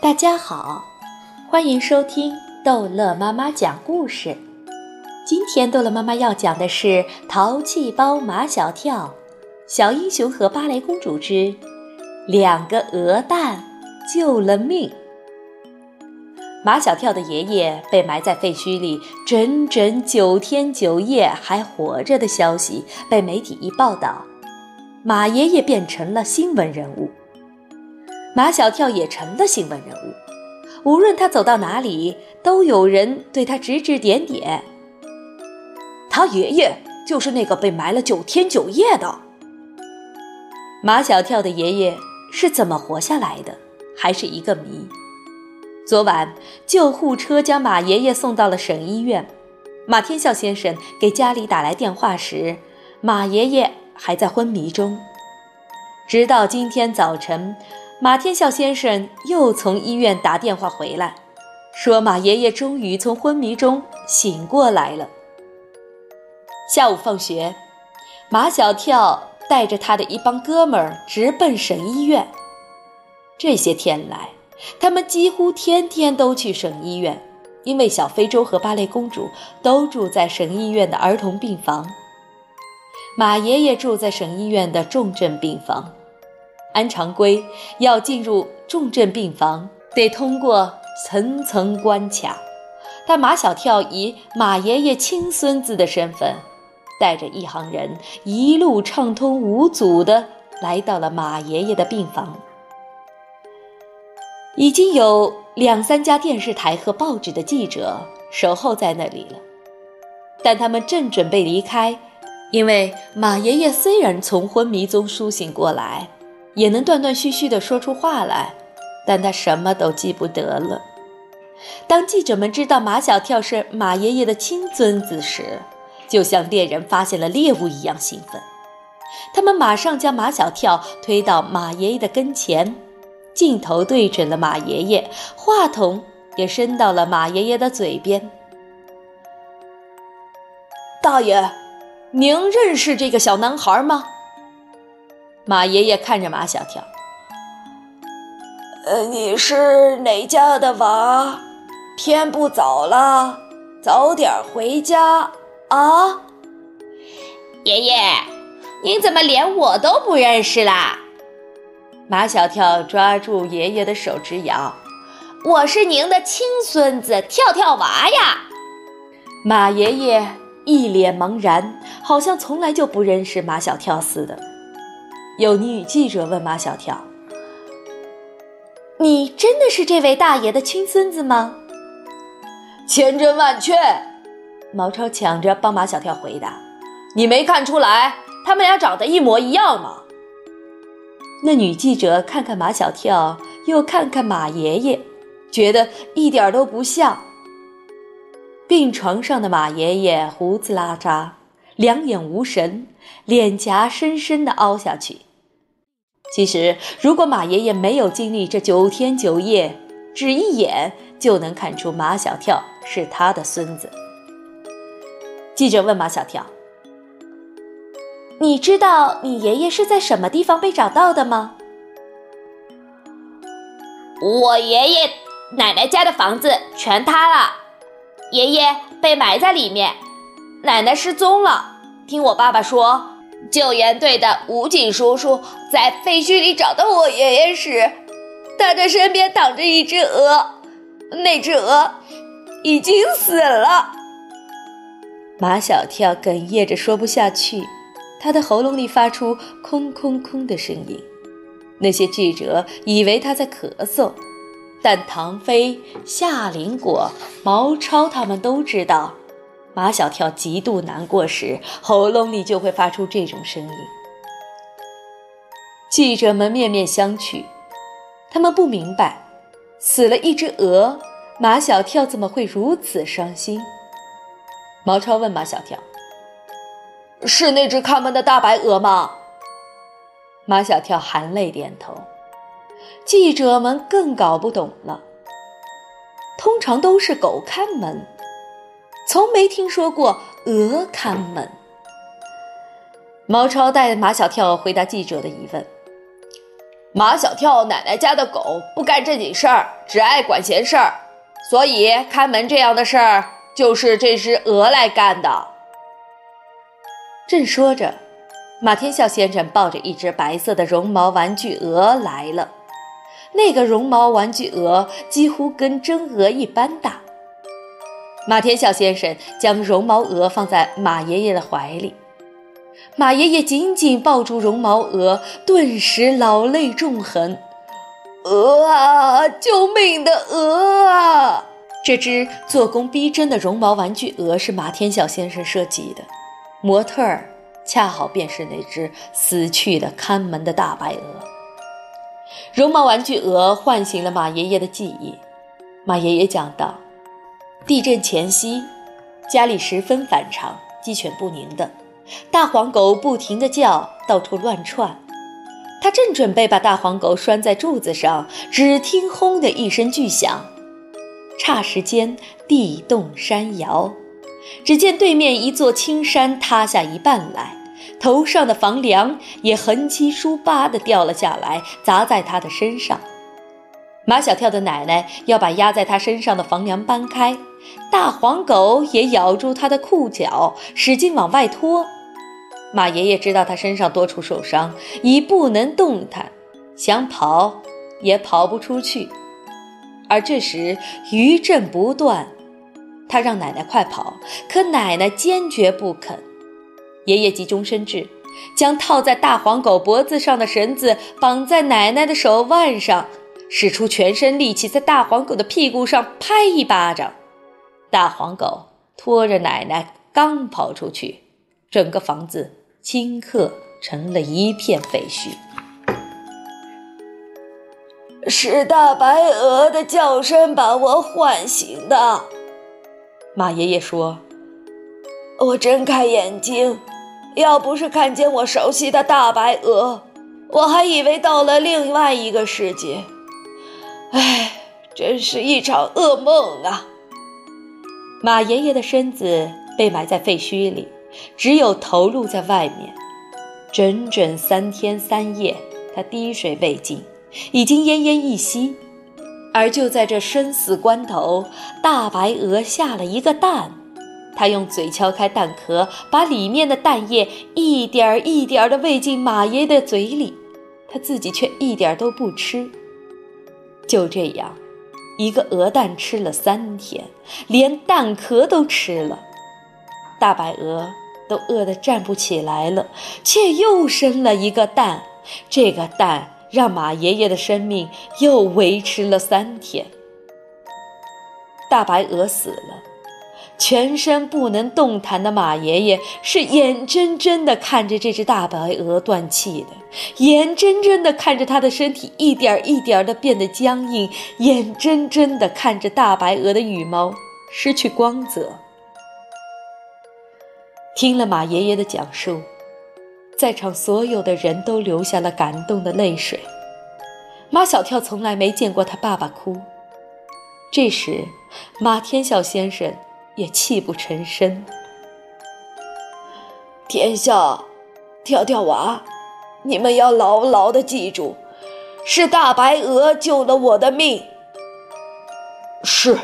大家好，欢迎收听逗乐妈妈讲故事。今天逗乐妈妈要讲的是《淘气包马小跳》《小英雄和芭蕾公主之两个鹅蛋救了命》。马小跳的爷爷被埋在废墟里整整九天九夜还活着的消息被媒体一报道，马爷爷变成了新闻人物。马小跳也成了新闻人物，无论他走到哪里，都有人对他指指点点。他爷爷就是那个被埋了九天九夜的。马小跳的爷爷是怎么活下来的，还是一个谜。昨晚，救护车将马爷爷送到了省医院。马天笑先生给家里打来电话时，马爷爷还在昏迷中。直到今天早晨。马天笑先生又从医院打电话回来，说马爷爷终于从昏迷中醒过来了。下午放学，马小跳带着他的一帮哥们儿直奔省医院。这些天来，他们几乎天天都去省医院，因为小非洲和芭蕾公主都住在省医院的儿童病房，马爷爷住在省医院的重症病房。按常规，要进入重症病房，得通过层层关卡。但马小跳以马爷爷亲孙子的身份，带着一行人，一路畅通无阻地来到了马爷爷的病房。已经有两三家电视台和报纸的记者守候在那里了，但他们正准备离开，因为马爷爷虽然从昏迷中苏醒过来。也能断断续续地说出话来，但他什么都记不得了。当记者们知道马小跳是马爷爷的亲孙子时，就像猎人发现了猎物一样兴奋。他们马上将马小跳推到马爷爷的跟前，镜头对准了马爷爷，话筒也伸到了马爷爷的嘴边。大爷，您认识这个小男孩吗？马爷爷看着马小跳，呃，你是哪家的娃？天不早了，早点回家啊！爷爷，您怎么连我都不认识啦？马小跳抓住爷爷的手直摇：“我是您的亲孙子，跳跳娃呀！”马爷爷一脸茫然，好像从来就不认识马小跳似的。有女记者问马小跳：“你真的是这位大爷的亲孙子吗？”千真万确，毛超抢着帮马小跳回答：“你没看出来他们俩长得一模一样吗？”那女记者看看马小跳，又看看马爷爷，觉得一点都不像。病床上的马爷爷胡子拉碴，两眼无神，脸颊深深的凹下去。其实，如果马爷爷没有经历这九天九夜，只一眼就能看出马小跳是他的孙子。记者问马小跳：“你知道你爷爷是在什么地方被找到的吗？”我爷爷奶奶家的房子全塌了，爷爷被埋在里面，奶奶失踪了。听我爸爸说。救援队的武警叔叔在废墟里找到我爷爷时，他的身边躺着一只鹅，那只鹅已经死了。马小跳哽咽着说不下去，他的喉咙里发出空空空的声音。那些记者以为他在咳嗽，但唐飞、夏林果、毛超他们都知道。马小跳极度难过时，喉咙里就会发出这种声音。记者们面面相觑，他们不明白，死了一只鹅，马小跳怎么会如此伤心？毛超问马小跳：“是那只看门的大白鹅吗？”马小跳含泪点头。记者们更搞不懂了，通常都是狗看门。从没听说过鹅看门。毛超带马小跳回答记者的疑问：“马小跳奶奶家的狗不干正经事儿，只爱管闲事儿，所以看门这样的事儿就是这只鹅来干的。正说着，马天笑先生抱着一只白色的绒毛玩具鹅来了。那个绒毛玩具鹅几乎跟真鹅一般大。马天笑先生将绒毛鹅放在马爷爷的怀里，马爷爷紧紧抱住绒毛鹅，顿时老泪纵横。鹅啊，救命的鹅啊！这只做工逼真的绒毛玩具鹅是马天笑先生设计的，模特儿恰好便是那只死去的看门的大白鹅。绒毛玩具鹅唤醒了马爷爷的记忆。马爷爷讲道：“地震前夕，家里十分反常，鸡犬不宁的，大黄狗不停地叫，到处乱窜。他正准备把大黄狗拴在柱子上，只听‘轰’的一声巨响，霎时间地动山摇，只见对面一座青山塌下一半来。”头上的房梁也横七竖八地掉了下来，砸在他的身上。马小跳的奶奶要把压在他身上的房梁搬开，大黄狗也咬住他的裤脚，使劲往外拖。马爷爷知道他身上多处受伤，已不能动弹，想跑也跑不出去。而这时余震不断，他让奶奶快跑，可奶奶坚决不肯。爷爷急中生智，将套在大黄狗脖子上的绳子绑在奶奶的手腕上，使出全身力气在大黄狗的屁股上拍一巴掌。大黄狗拖着奶奶刚跑出去，整个房子顷刻成了一片废墟。是大白鹅的叫声把我唤醒的，马爷爷说：“我睁开眼睛。”要不是看见我熟悉的大白鹅，我还以为到了另外一个世界。唉，真是一场噩梦啊！马爷爷的身子被埋在废墟里，只有头露在外面。整整三天三夜，他滴水未进，已经奄奄一息。而就在这生死关头，大白鹅下了一个蛋。它用嘴敲开蛋壳，把里面的蛋液一点儿一点儿地喂进马爷爷的嘴里，他自己却一点都不吃。就这样，一个鹅蛋吃了三天，连蛋壳都吃了。大白鹅都饿得站不起来了，却又生了一个蛋。这个蛋让马爷爷的生命又维持了三天。大白鹅死了。全身不能动弹的马爷爷是眼睁睁地看着这只大白鹅断气的，眼睁睁地看着它的身体一点一点地变得僵硬，眼睁睁地看着大白鹅的羽毛失去光泽。听了马爷爷的讲述，在场所有的人都流下了感动的泪水。马小跳从来没见过他爸爸哭。这时，马天笑先生。也泣不成声。天笑，跳跳娃，你们要牢牢的记住，是大白鹅救了我的命。是，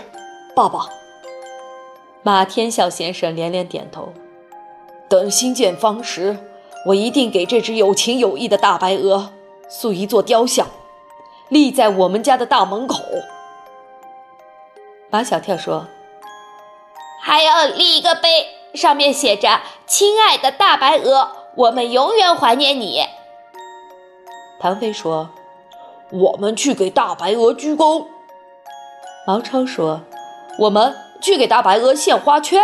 爸爸。马天笑先生连连点头。等新建方时，我一定给这只有情有义的大白鹅塑一座雕像，立在我们家的大门口。马小跳说。还要立一个碑，上面写着：“亲爱的大白鹅，我们永远怀念你。”唐飞说：“我们去给大白鹅鞠躬。”毛超说：“我们去给大白鹅献花圈。”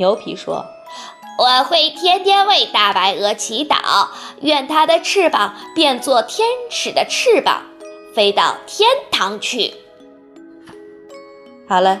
牛皮说：“我会天天为大白鹅祈祷，愿它的翅膀变作天使的翅膀，飞到天堂去。”好了。